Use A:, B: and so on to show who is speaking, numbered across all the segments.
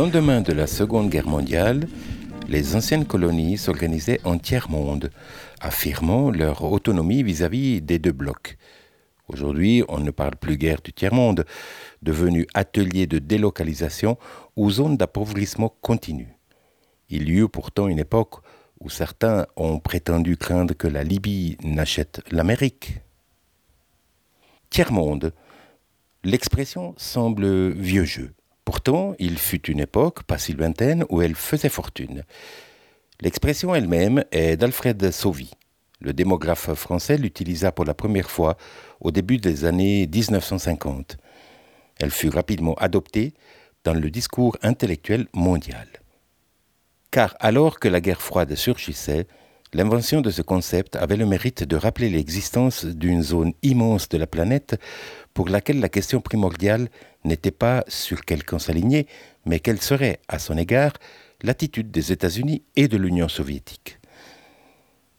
A: lendemain de la Seconde Guerre mondiale, les anciennes colonies s'organisaient en tiers-monde, affirmant leur autonomie vis-à-vis des deux blocs. Aujourd'hui, on ne parle plus guère du tiers-monde, devenu atelier de délocalisation ou zone d'appauvrissement continu. Il y eut pourtant une époque où certains ont prétendu craindre que la Libye n'achète l'Amérique. Tiers-monde, l'expression semble vieux jeu. Pourtant, il fut une époque, pas si lointaine, où elle faisait fortune. L'expression elle-même est d'Alfred Sauvy. Le démographe français l'utilisa pour la première fois au début des années 1950. Elle fut rapidement adoptée dans le discours intellectuel mondial. Car alors que la guerre froide surgissait, l'invention de ce concept avait le mérite de rappeler l'existence d'une zone immense de la planète pour laquelle la question primordiale n'était pas sur quel camp s'aligner, mais quelle serait, à son égard, l'attitude des États-Unis et de l'Union soviétique.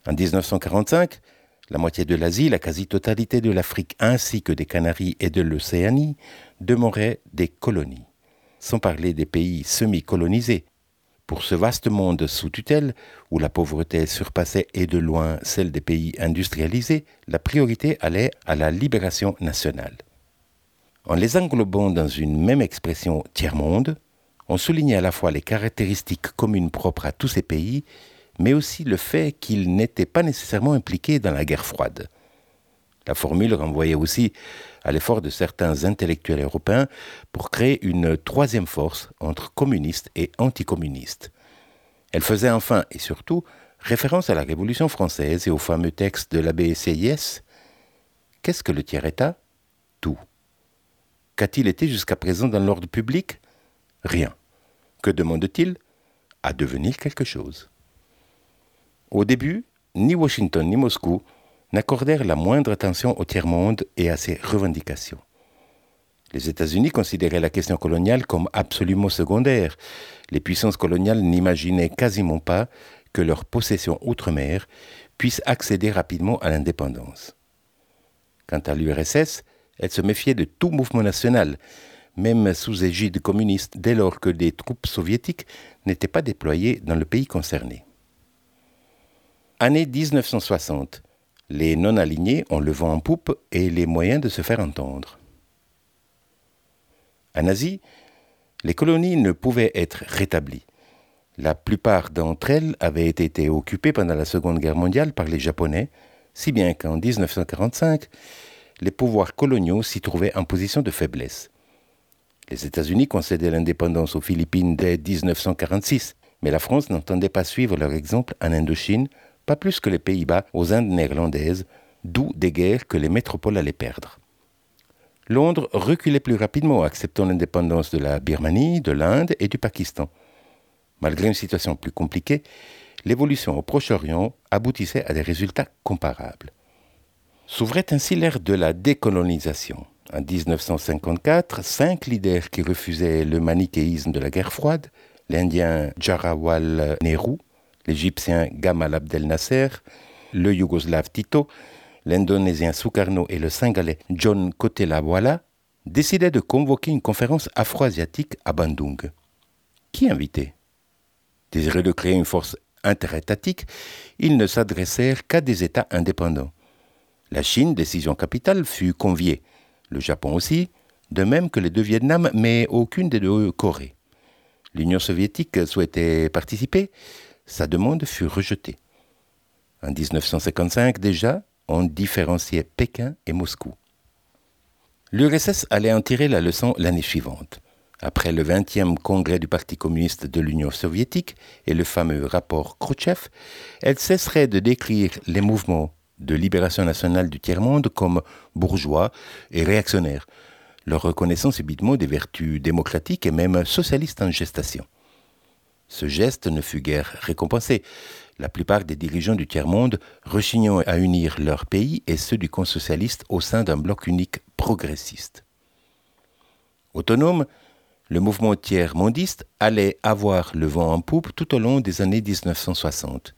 A: En 1945, la moitié de l'Asie, la quasi-totalité de l'Afrique ainsi que des Canaries et de l'Océanie demeuraient des colonies, sans parler des pays semi-colonisés pour ce vaste monde sous tutelle, où la pauvreté surpassait et de loin celle des pays industrialisés, la priorité allait à la libération nationale. En les englobant dans une même expression tiers-monde, on soulignait à la fois les caractéristiques communes propres à tous ces pays, mais aussi le fait qu'ils n'étaient pas nécessairement impliqués dans la guerre froide. La formule renvoyait aussi à l'effort de certains intellectuels européens pour créer une troisième force entre communistes et anticommunistes. Elle faisait enfin et surtout référence à la Révolution française et au fameux texte de l'abbé CIS Qu'est-ce que le tiers-État? Tout. Qu'a-t-il été jusqu'à présent dans l'ordre public? Rien. Que demande-t-il? À devenir quelque chose. Au début, ni Washington ni Moscou n'accordèrent la moindre attention au tiers-monde et à ses revendications. Les États-Unis considéraient la question coloniale comme absolument secondaire. Les puissances coloniales n'imaginaient quasiment pas que leur possession outre-mer puisse accéder rapidement à l'indépendance. Quant à l'URSS, elle se méfiait de tout mouvement national, même sous égide communiste, dès lors que des troupes soviétiques n'étaient pas déployées dans le pays concerné. Année 1960 les non-alignés ont le vent en poupe et les moyens de se faire entendre. En Asie, les colonies ne pouvaient être rétablies. La plupart d'entre elles avaient été occupées pendant la Seconde Guerre mondiale par les Japonais, si bien qu'en 1945, les pouvoirs coloniaux s'y trouvaient en position de faiblesse. Les États-Unis concédaient l'indépendance aux Philippines dès 1946, mais la France n'entendait pas suivre leur exemple en Indochine plus que les Pays-Bas aux Indes néerlandaises, d'où des guerres que les métropoles allaient perdre. Londres reculait plus rapidement, acceptant l'indépendance de la Birmanie, de l'Inde et du Pakistan. Malgré une situation plus compliquée, l'évolution au Proche-Orient aboutissait à des résultats comparables. S'ouvrait ainsi l'ère de la décolonisation. En 1954, cinq leaders qui refusaient le manichéisme de la guerre froide, l'Indien Jarawal Nehru, l'Égyptien Gamal Abdel Nasser, le Yougoslave Tito, l'Indonésien Sukarno et le Singalais John Kotelawala décidaient de convoquer une conférence afro-asiatique à Bandung. Qui invitait? Désireux de créer une force interétatique, ils ne s'adressèrent qu'à des États indépendants. La Chine, décision capitale, fut conviée, le Japon aussi, de même que les deux Vietnam, mais aucune des deux Corées. L'Union soviétique souhaitait participer, sa demande fut rejetée. En 1955 déjà, on différenciait Pékin et Moscou. L'URSS allait en tirer la leçon l'année suivante. Après le 20e congrès du Parti communiste de l'Union soviétique et le fameux rapport Khrouchtchev, elle cesserait de décrire les mouvements de libération nationale du tiers-monde comme bourgeois et réactionnaires, leur reconnaissant subitement des vertus démocratiques et même socialistes en gestation. Ce geste ne fut guère récompensé. La plupart des dirigeants du tiers-monde rechignant à unir leur pays et ceux du camp socialiste au sein d'un bloc unique progressiste. Autonome, le mouvement tiers-mondiste allait avoir le vent en poupe tout au long des années 1960.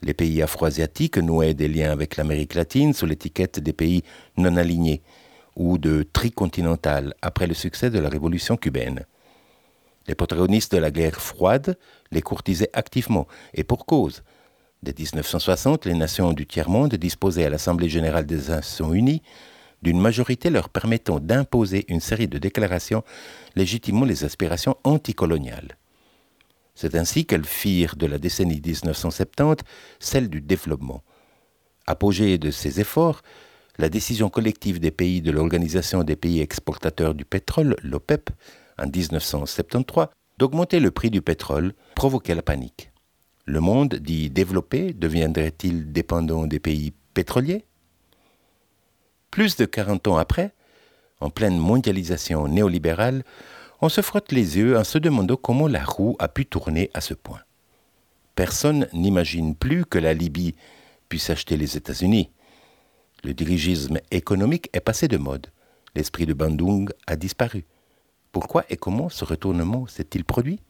A: Les pays afro-asiatiques nouaient des liens avec l'Amérique latine sous l'étiquette des pays non alignés ou de tricontinental après le succès de la révolution cubaine. Les protagonistes de la guerre froide les courtisaient activement, et pour cause. Dès 1960, les nations du tiers-monde disposaient à l'Assemblée générale des Nations unies d'une majorité leur permettant d'imposer une série de déclarations légitimant les aspirations anticoloniales. C'est ainsi qu'elles firent de la décennie 1970 celle du développement. Apogée de ces efforts, la décision collective des pays de l'Organisation des pays exportateurs du pétrole, l'OPEP, en 1973, d'augmenter le prix du pétrole provoquait la panique. Le monde dit développé deviendrait-il dépendant des pays pétroliers? Plus de 40 ans après, en pleine mondialisation néolibérale, on se frotte les yeux en se demandant comment la roue a pu tourner à ce point. Personne n'imagine plus que la Libye puisse acheter les États-Unis. Le dirigisme économique est passé de mode. L'esprit de Bandung a disparu. Pourquoi et comment ce retournement s'est-il produit?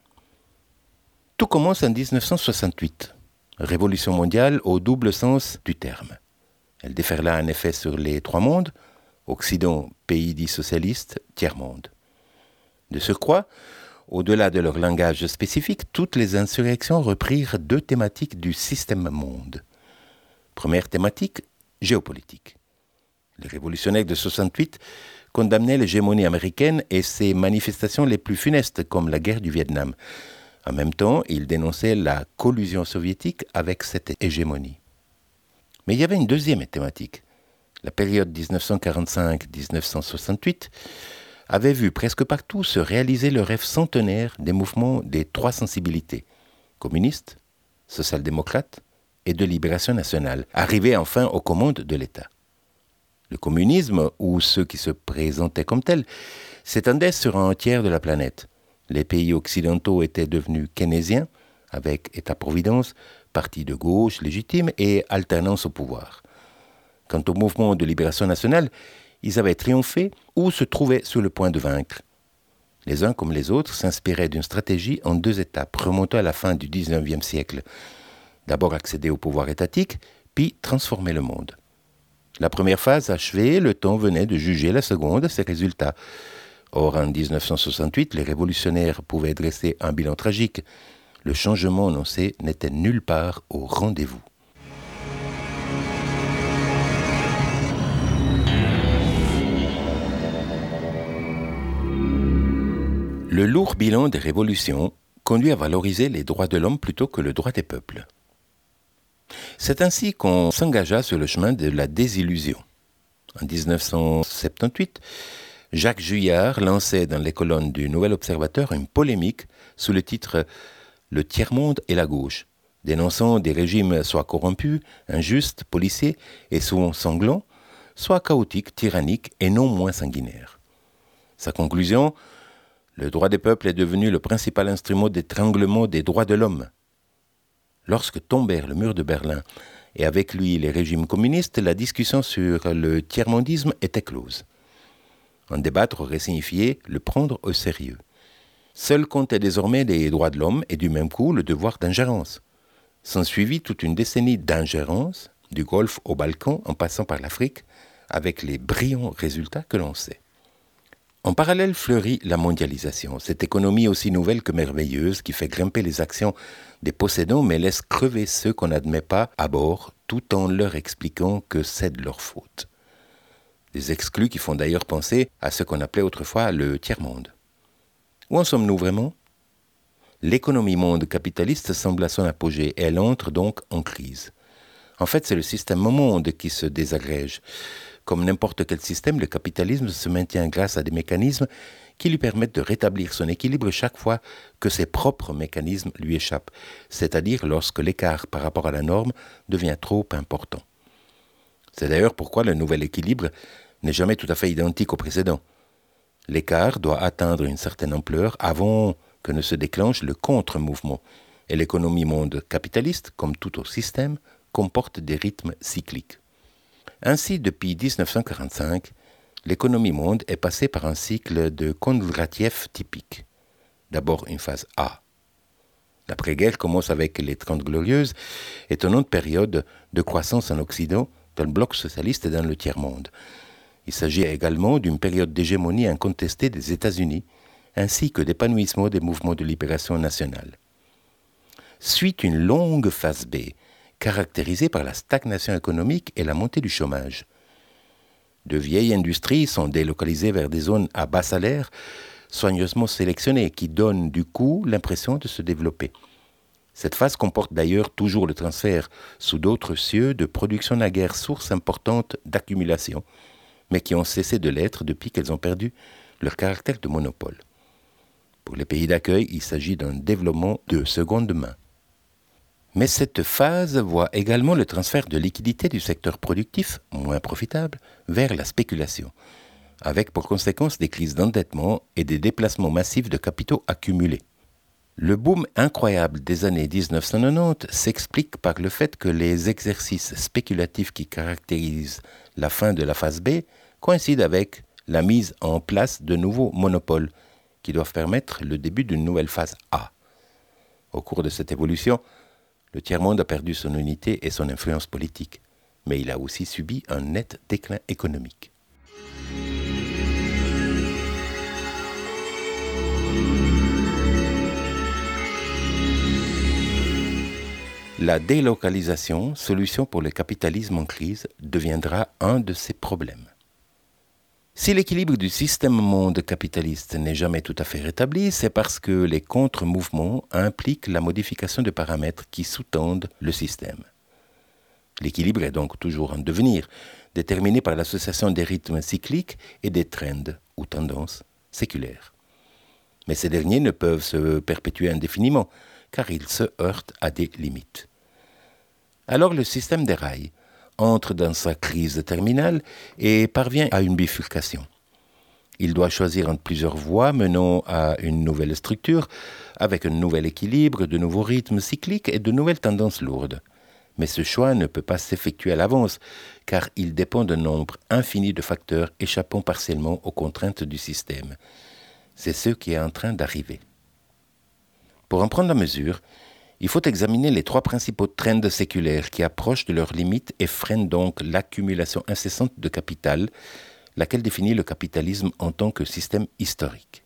A: Tout commence en 1968. Révolution mondiale au double sens du terme. Elle déferla un effet sur les trois mondes, Occident, pays dit socialiste, tiers-monde. De surcroît, au-delà de leur langage spécifique, toutes les insurrections reprirent deux thématiques du système monde. Première thématique, géopolitique. Les révolutionnaires de 68 condamnaient l'hégémonie américaine et ses manifestations les plus funestes, comme la guerre du Vietnam. En même temps, ils dénonçaient la collusion soviétique avec cette hégémonie. Mais il y avait une deuxième thématique. La période 1945-1968 avait vu presque partout se réaliser le rêve centenaire des mouvements des trois sensibilités, communistes, social-démocrates et de libération nationale, arrivés enfin aux commandes de l'État. Le communisme, ou ceux qui se présentaient comme tels, s'étendait sur un tiers de la planète. Les pays occidentaux étaient devenus keynésiens, avec État-providence, parti de gauche légitime et alternance au pouvoir. Quant au mouvement de libération nationale, ils avaient triomphé ou se trouvaient sur le point de vaincre. Les uns comme les autres s'inspiraient d'une stratégie en deux étapes remontant à la fin du XIXe siècle. D'abord accéder au pouvoir étatique, puis transformer le monde. La première phase achevée, le temps venait de juger la seconde, ses résultats. Or, en 1968, les révolutionnaires pouvaient dresser un bilan tragique. Le changement annoncé n'était nulle part au rendez-vous. Le lourd bilan des révolutions conduit à valoriser les droits de l'homme plutôt que le droit des peuples. C'est ainsi qu'on s'engagea sur le chemin de la désillusion. En 1978, Jacques Juillard lançait dans les colonnes du Nouvel Observateur une polémique sous le titre Le tiers-monde et la gauche, dénonçant des régimes soit corrompus, injustes, policiers et souvent sanglants, soit chaotiques, tyranniques et non moins sanguinaires. Sa conclusion Le droit des peuples est devenu le principal instrument d'étranglement des droits de l'homme Lorsque tombèrent le mur de Berlin et avec lui les régimes communistes, la discussion sur le tiers-mondisme était close. En débattre aurait signifié le prendre au sérieux. Seul comptaient désormais les droits de l'homme et du même coup le devoir d'ingérence. S'ensuivit toute une décennie d'ingérence, du Golfe au Balkan en passant par l'Afrique, avec les brillants résultats que l'on sait. En parallèle fleurit la mondialisation, cette économie aussi nouvelle que merveilleuse qui fait grimper les actions des possédants mais laisse crever ceux qu'on n'admet pas à bord tout en leur expliquant que c'est de leur faute. Des exclus qui font d'ailleurs penser à ce qu'on appelait autrefois le tiers-monde. Où en sommes-nous vraiment? L'économie monde capitaliste semble à son apogée et elle entre donc en crise. En fait, c'est le système monde qui se désagrège. Comme n'importe quel système, le capitalisme se maintient grâce à des mécanismes qui lui permettent de rétablir son équilibre chaque fois que ses propres mécanismes lui échappent, c'est-à-dire lorsque l'écart par rapport à la norme devient trop important. C'est d'ailleurs pourquoi le nouvel équilibre n'est jamais tout à fait identique au précédent. L'écart doit atteindre une certaine ampleur avant que ne se déclenche le contre-mouvement, et l'économie monde capitaliste, comme tout autre système, comporte des rythmes cycliques. Ainsi, depuis 1945, l'économie monde est passée par un cycle de Kondratiev typique. D'abord une phase A. L'après-guerre commence avec les Trente Glorieuses, étonnante période de croissance en Occident, dans le bloc socialiste et dans le tiers-monde. Il s'agit également d'une période d'hégémonie incontestée des États-Unis, ainsi que d'épanouissement des mouvements de libération nationale. Suit une longue phase B, caractérisée par la stagnation économique et la montée du chômage. De vieilles industries sont délocalisées vers des zones à bas salaire, soigneusement sélectionnées, qui donnent du coup l'impression de se développer. Cette phase comporte d'ailleurs toujours le transfert sous d'autres cieux de productions naguère source importante d'accumulation, mais qui ont cessé de l'être depuis qu'elles ont perdu leur caractère de monopole. Pour les pays d'accueil, il s'agit d'un développement de seconde main. Mais cette phase voit également le transfert de liquidités du secteur productif, moins profitable, vers la spéculation, avec pour conséquence des crises d'endettement et des déplacements massifs de capitaux accumulés. Le boom incroyable des années 1990 s'explique par le fait que les exercices spéculatifs qui caractérisent la fin de la phase B coïncident avec la mise en place de nouveaux monopoles qui doivent permettre le début d'une nouvelle phase A. Au cours de cette évolution, le tiers-monde a perdu son unité et son influence politique, mais il a aussi subi un net déclin économique. La délocalisation, solution pour le capitalisme en crise, deviendra un de ces problèmes. Si l'équilibre du système monde capitaliste n'est jamais tout à fait rétabli, c'est parce que les contre-mouvements impliquent la modification de paramètres qui sous-tendent le système. L'équilibre est donc toujours en devenir, déterminé par l'association des rythmes cycliques et des trends ou tendances séculaires. Mais ces derniers ne peuvent se perpétuer indéfiniment, car ils se heurtent à des limites. Alors le système déraille, entre dans sa crise terminale et parvient à une bifurcation. Il doit choisir entre plusieurs voies menant à une nouvelle structure, avec un nouvel équilibre, de nouveaux rythmes cycliques et de nouvelles tendances lourdes. Mais ce choix ne peut pas s'effectuer à l'avance, car il dépend d'un nombre infini de facteurs échappant partiellement aux contraintes du système. C'est ce qui est en train d'arriver. Pour en prendre la mesure, il faut examiner les trois principaux trends séculaires qui approchent de leurs limites et freinent donc l'accumulation incessante de capital, laquelle définit le capitalisme en tant que système historique.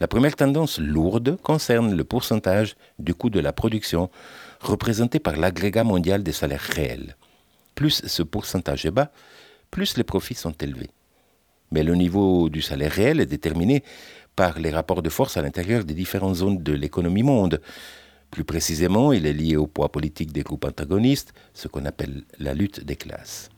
A: La première tendance lourde concerne le pourcentage du coût de la production représenté par l'agrégat mondial des salaires réels. Plus ce pourcentage est bas, plus les profits sont élevés. Mais le niveau du salaire réel est déterminé par les rapports de force à l'intérieur des différentes zones de l'économie monde, plus précisément, il est lié au poids politique des groupes antagonistes, ce qu'on appelle la lutte des classes.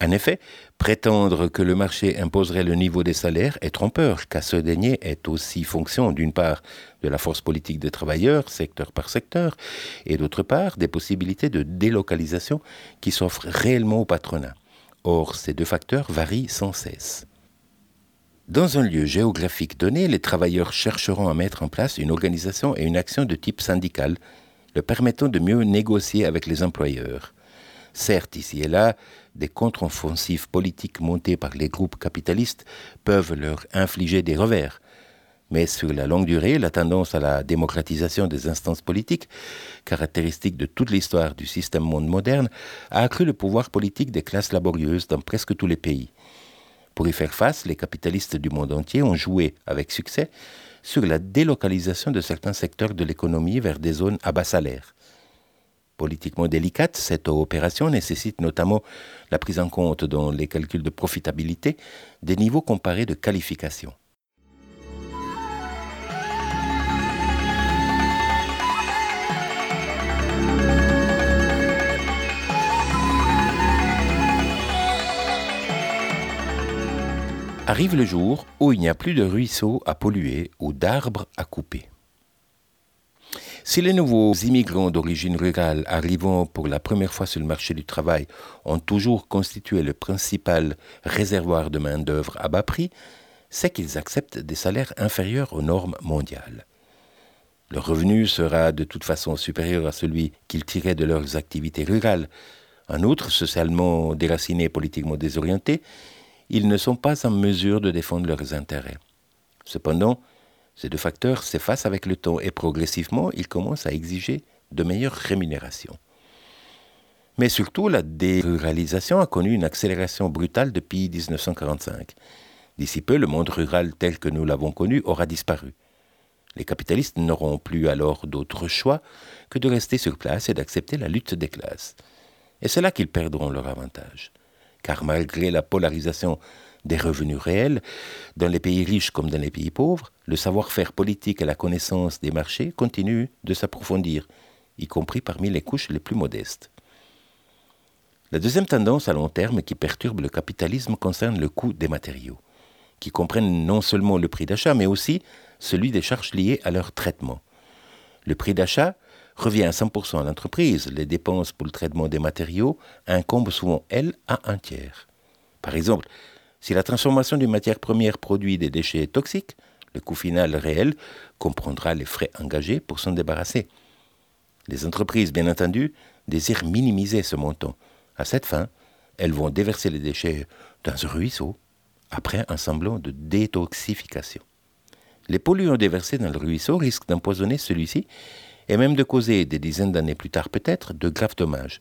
A: En effet, prétendre que le marché imposerait le niveau des salaires est trompeur, car ce dernier est aussi fonction, d'une part, de la force politique des travailleurs, secteur par secteur, et d'autre part, des possibilités de délocalisation qui s'offrent réellement au patronat. Or, ces deux facteurs varient sans cesse. Dans un lieu géographique donné, les travailleurs chercheront à mettre en place une organisation et une action de type syndical, le permettant de mieux négocier avec les employeurs. Certes, ici et là, des contre-offensives politiques montées par les groupes capitalistes peuvent leur infliger des revers. Mais sur la longue durée, la tendance à la démocratisation des instances politiques, caractéristique de toute l'histoire du système monde moderne, a accru le pouvoir politique des classes laborieuses dans presque tous les pays. Pour y faire face, les capitalistes du monde entier ont joué avec succès sur la délocalisation de certains secteurs de l'économie vers des zones à bas salaire. Politiquement délicate, cette opération nécessite notamment la prise en compte dans les calculs de profitabilité des niveaux comparés de qualification. Arrive le jour où il n'y a plus de ruisseaux à polluer ou d'arbres à couper. Si les nouveaux immigrants d'origine rurale arrivant pour la première fois sur le marché du travail ont toujours constitué le principal réservoir de main-d'œuvre à bas prix, c'est qu'ils acceptent des salaires inférieurs aux normes mondiales. Leur revenu sera de toute façon supérieur à celui qu'ils tiraient de leurs activités rurales. En outre, socialement déracinés et politiquement désorientés, ils ne sont pas en mesure de défendre leurs intérêts. Cependant, ces deux facteurs s'effacent avec le temps et progressivement, ils commencent à exiger de meilleures rémunérations. Mais surtout, la déruralisation a connu une accélération brutale depuis 1945. D'ici peu, le monde rural tel que nous l'avons connu aura disparu. Les capitalistes n'auront plus alors d'autre choix que de rester sur place et d'accepter la lutte des classes. Et c'est là qu'ils perdront leur avantage. Car malgré la polarisation des revenus réels, dans les pays riches comme dans les pays pauvres, le savoir-faire politique et la connaissance des marchés continuent de s'approfondir, y compris parmi les couches les plus modestes. La deuxième tendance à long terme qui perturbe le capitalisme concerne le coût des matériaux, qui comprennent non seulement le prix d'achat, mais aussi celui des charges liées à leur traitement. Le prix d'achat revient à 100% à l'entreprise. Les dépenses pour le traitement des matériaux incombent souvent, elles, à un tiers. Par exemple, si la transformation d'une matière première produit des déchets toxiques, le coût final réel comprendra les frais engagés pour s'en débarrasser. Les entreprises, bien entendu, désirent minimiser ce montant. À cette fin, elles vont déverser les déchets dans un ruisseau après un semblant de détoxification. Les polluants déversés dans le ruisseau risquent d'empoisonner celui-ci et même de causer, des dizaines d'années plus tard peut-être, de graves dommages.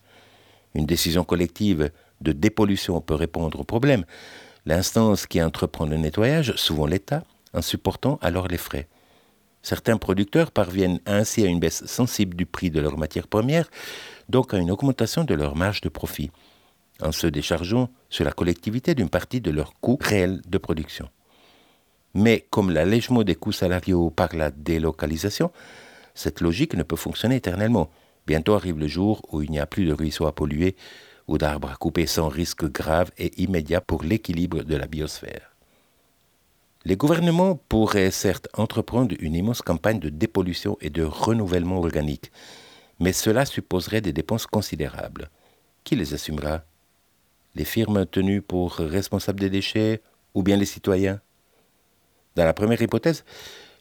A: Une décision collective de dépollution peut répondre au problème. L'instance qui entreprend le nettoyage, souvent l'État, en supportant alors les frais. Certains producteurs parviennent ainsi à une baisse sensible du prix de leurs matières premières, donc à une augmentation de leur marge de profit, en se déchargeant sur la collectivité d'une partie de leur coût réel de production. Mais comme l'allègement des coûts salariaux par la délocalisation, cette logique ne peut fonctionner éternellement. Bientôt arrive le jour où il n'y a plus de ruisseaux à polluer ou d'arbres à couper sans risque grave et immédiat pour l'équilibre de la biosphère. Les gouvernements pourraient certes entreprendre une immense campagne de dépollution et de renouvellement organique, mais cela supposerait des dépenses considérables. Qui les assumera? Les firmes tenues pour responsables des déchets ou bien les citoyens? Dans la première hypothèse,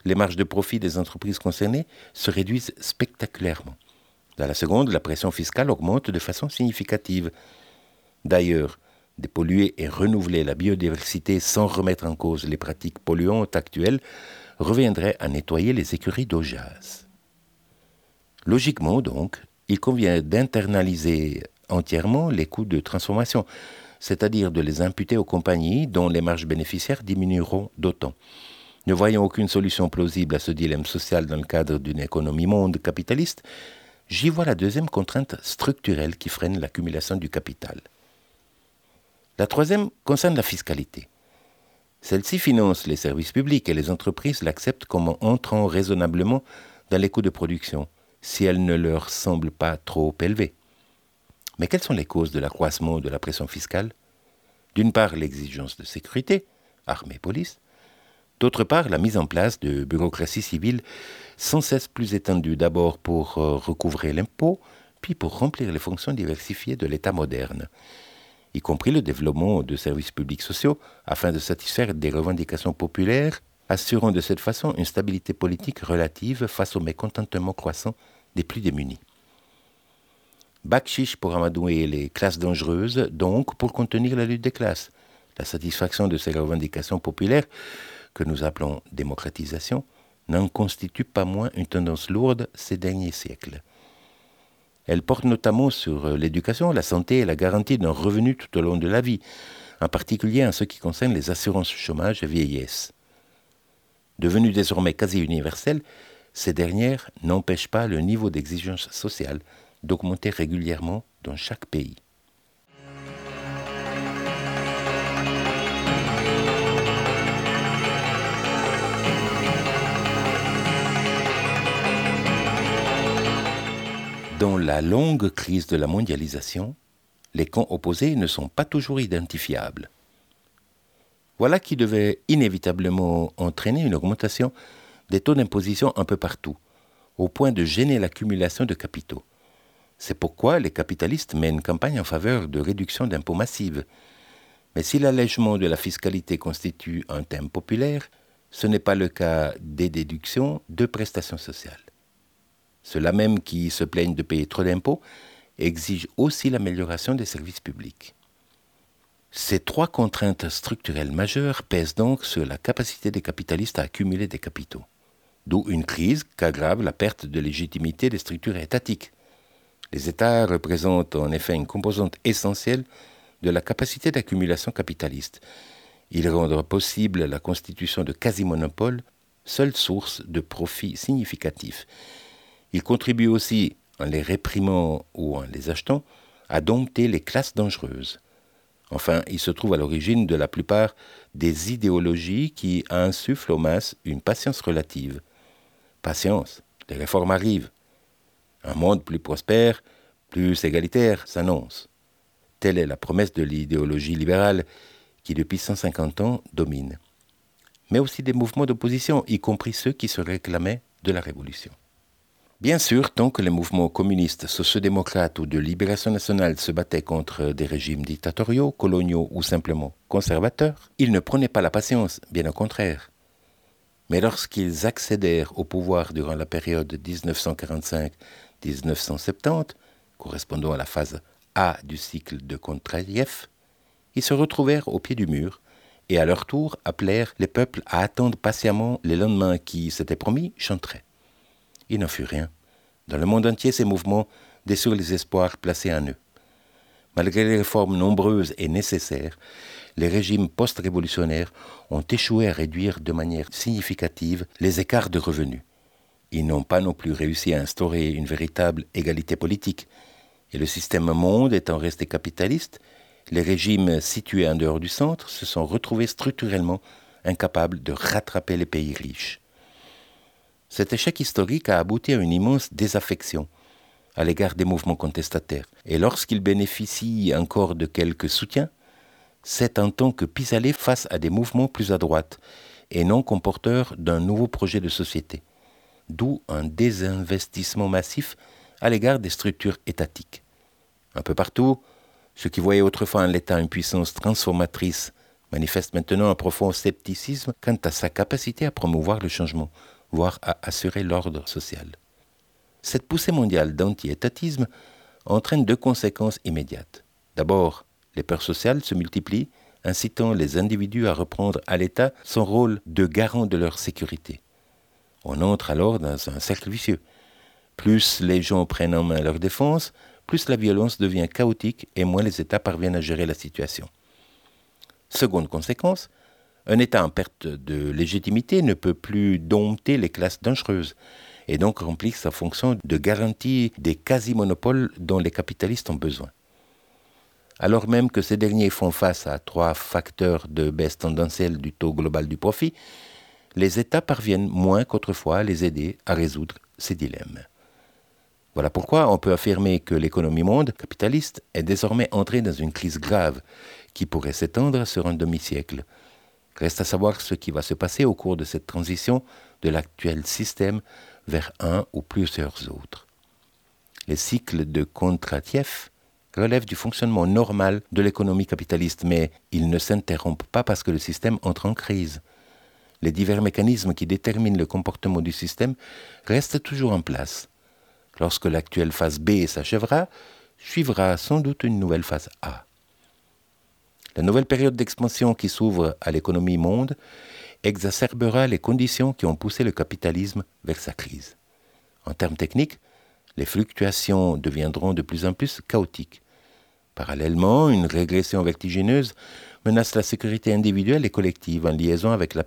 A: les marges de profit des entreprises concernées se réduisent spectaculairement. Dans la seconde, la pression fiscale augmente de façon significative. D'ailleurs, dépolluer et renouveler la biodiversité sans remettre en cause les pratiques polluantes actuelles reviendrait à nettoyer les écuries d'eau Logiquement, donc, il convient d'internaliser entièrement les coûts de transformation, c'est-à-dire de les imputer aux compagnies dont les marges bénéficiaires diminueront d'autant. Ne voyant aucune solution plausible à ce dilemme social dans le cadre d'une économie monde capitaliste, j'y vois la deuxième contrainte structurelle qui freine l'accumulation du capital. La troisième concerne la fiscalité. Celle-ci finance les services publics et les entreprises l'acceptent comme entrant raisonnablement dans les coûts de production, si elle ne leur semble pas trop élevée. Mais quelles sont les causes de l'accroissement de la pression fiscale? D'une part, l'exigence de sécurité, armée, police, D'autre part, la mise en place de bureaucraties civiles sans cesse plus étendues, d'abord pour euh, recouvrer l'impôt, puis pour remplir les fonctions diversifiées de l'État moderne, y compris le développement de services publics sociaux afin de satisfaire des revendications populaires, assurant de cette façon une stabilité politique relative face au mécontentement croissant des plus démunis. Bakchiche pour amadouer les classes dangereuses, donc pour contenir la lutte des classes. La satisfaction de ces revendications populaires que nous appelons démocratisation, n'en constitue pas moins une tendance lourde ces derniers siècles. Elle porte notamment sur l'éducation, la santé et la garantie d'un revenu tout au long de la vie, en particulier en ce qui concerne les assurances chômage et vieillesse. Devenues désormais quasi universelles, ces dernières n'empêchent pas le niveau d'exigence sociale d'augmenter régulièrement dans chaque pays. Dans la longue crise de la mondialisation, les camps opposés ne sont pas toujours identifiables. Voilà qui devait inévitablement entraîner une augmentation des taux d'imposition un peu partout, au point de gêner l'accumulation de capitaux. C'est pourquoi les capitalistes mènent campagne en faveur de réduction d'impôts massives. Mais si l'allègement de la fiscalité constitue un thème populaire, ce n'est pas le cas des déductions de prestations sociales. Ceux-là même qui se plaignent de payer trop d'impôts exigent aussi l'amélioration des services publics. Ces trois contraintes structurelles majeures pèsent donc sur la capacité des capitalistes à accumuler des capitaux, d'où une crise qu'aggrave la perte de légitimité des structures étatiques. Les États représentent en effet une composante essentielle de la capacité d'accumulation capitaliste, Il rendra possible la constitution de quasi-monopoles, seule source de profits significatifs. Il contribue aussi, en les réprimant ou en les achetant, à dompter les classes dangereuses. Enfin, il se trouve à l'origine de la plupart des idéologies qui insufflent aux masses une patience relative. Patience, les réformes arrivent. Un monde plus prospère, plus égalitaire s'annonce. Telle est la promesse de l'idéologie libérale qui, depuis 150 ans, domine. Mais aussi des mouvements d'opposition, y compris ceux qui se réclamaient de la révolution. Bien sûr, tant que les mouvements communistes, sociodémocrates ou de libération nationale se battaient contre des régimes dictatoriaux, coloniaux ou simplement conservateurs, ils ne prenaient pas la patience, bien au contraire. Mais lorsqu'ils accédèrent au pouvoir durant la période 1945-1970, correspondant à la phase A du cycle de Kontraïev, ils se retrouvèrent au pied du mur et à leur tour appelèrent les peuples à attendre patiemment les lendemains qui s'étaient promis chanteraient il n'en fut rien. Dans le monde entier, ces mouvements déçurent les espoirs placés en eux. Malgré les réformes nombreuses et nécessaires, les régimes post-révolutionnaires ont échoué à réduire de manière significative les écarts de revenus. Ils n'ont pas non plus réussi à instaurer une véritable égalité politique. Et le système monde étant resté capitaliste, les régimes situés en dehors du centre se sont retrouvés structurellement incapables de rattraper les pays riches. Cet échec historique a abouti à une immense désaffection à l'égard des mouvements contestataires. Et lorsqu'ils bénéficient encore de quelques soutiens, c'est en tant que pis-aller face à des mouvements plus à droite et non comporteurs d'un nouveau projet de société. D'où un désinvestissement massif à l'égard des structures étatiques. Un peu partout, ceux qui voyaient autrefois en l'État une puissance transformatrice manifestent maintenant un profond scepticisme quant à sa capacité à promouvoir le changement, voire à assurer l'ordre social. Cette poussée mondiale d'anti-étatisme entraîne deux conséquences immédiates. D'abord, les peurs sociales se multiplient, incitant les individus à reprendre à l'État son rôle de garant de leur sécurité. On entre alors dans un cercle vicieux. Plus les gens prennent en main leur défense, plus la violence devient chaotique et moins les États parviennent à gérer la situation. Seconde conséquence, un État en perte de légitimité ne peut plus dompter les classes dangereuses et donc remplir sa fonction de garantie des quasi-monopoles dont les capitalistes ont besoin. Alors même que ces derniers font face à trois facteurs de baisse tendancielle du taux global du profit, les États parviennent moins qu'autrefois à les aider à résoudre ces dilemmes. Voilà pourquoi on peut affirmer que l'économie monde capitaliste est désormais entrée dans une crise grave qui pourrait s'étendre sur un demi-siècle. Reste à savoir ce qui va se passer au cours de cette transition de l'actuel système vers un ou plusieurs autres. Les cycles de Kontratiev relèvent du fonctionnement normal de l'économie capitaliste, mais ils ne s'interrompent pas parce que le système entre en crise. Les divers mécanismes qui déterminent le comportement du système restent toujours en place. Lorsque l'actuelle phase B s'achèvera, suivra sans doute une nouvelle phase A. La nouvelle période d'expansion qui s'ouvre à l'économie monde exacerbera les conditions qui ont poussé le capitalisme vers sa crise. En termes techniques, les fluctuations deviendront de plus en plus chaotiques. Parallèlement, une régression vertigineuse menace la sécurité individuelle et collective en liaison avec la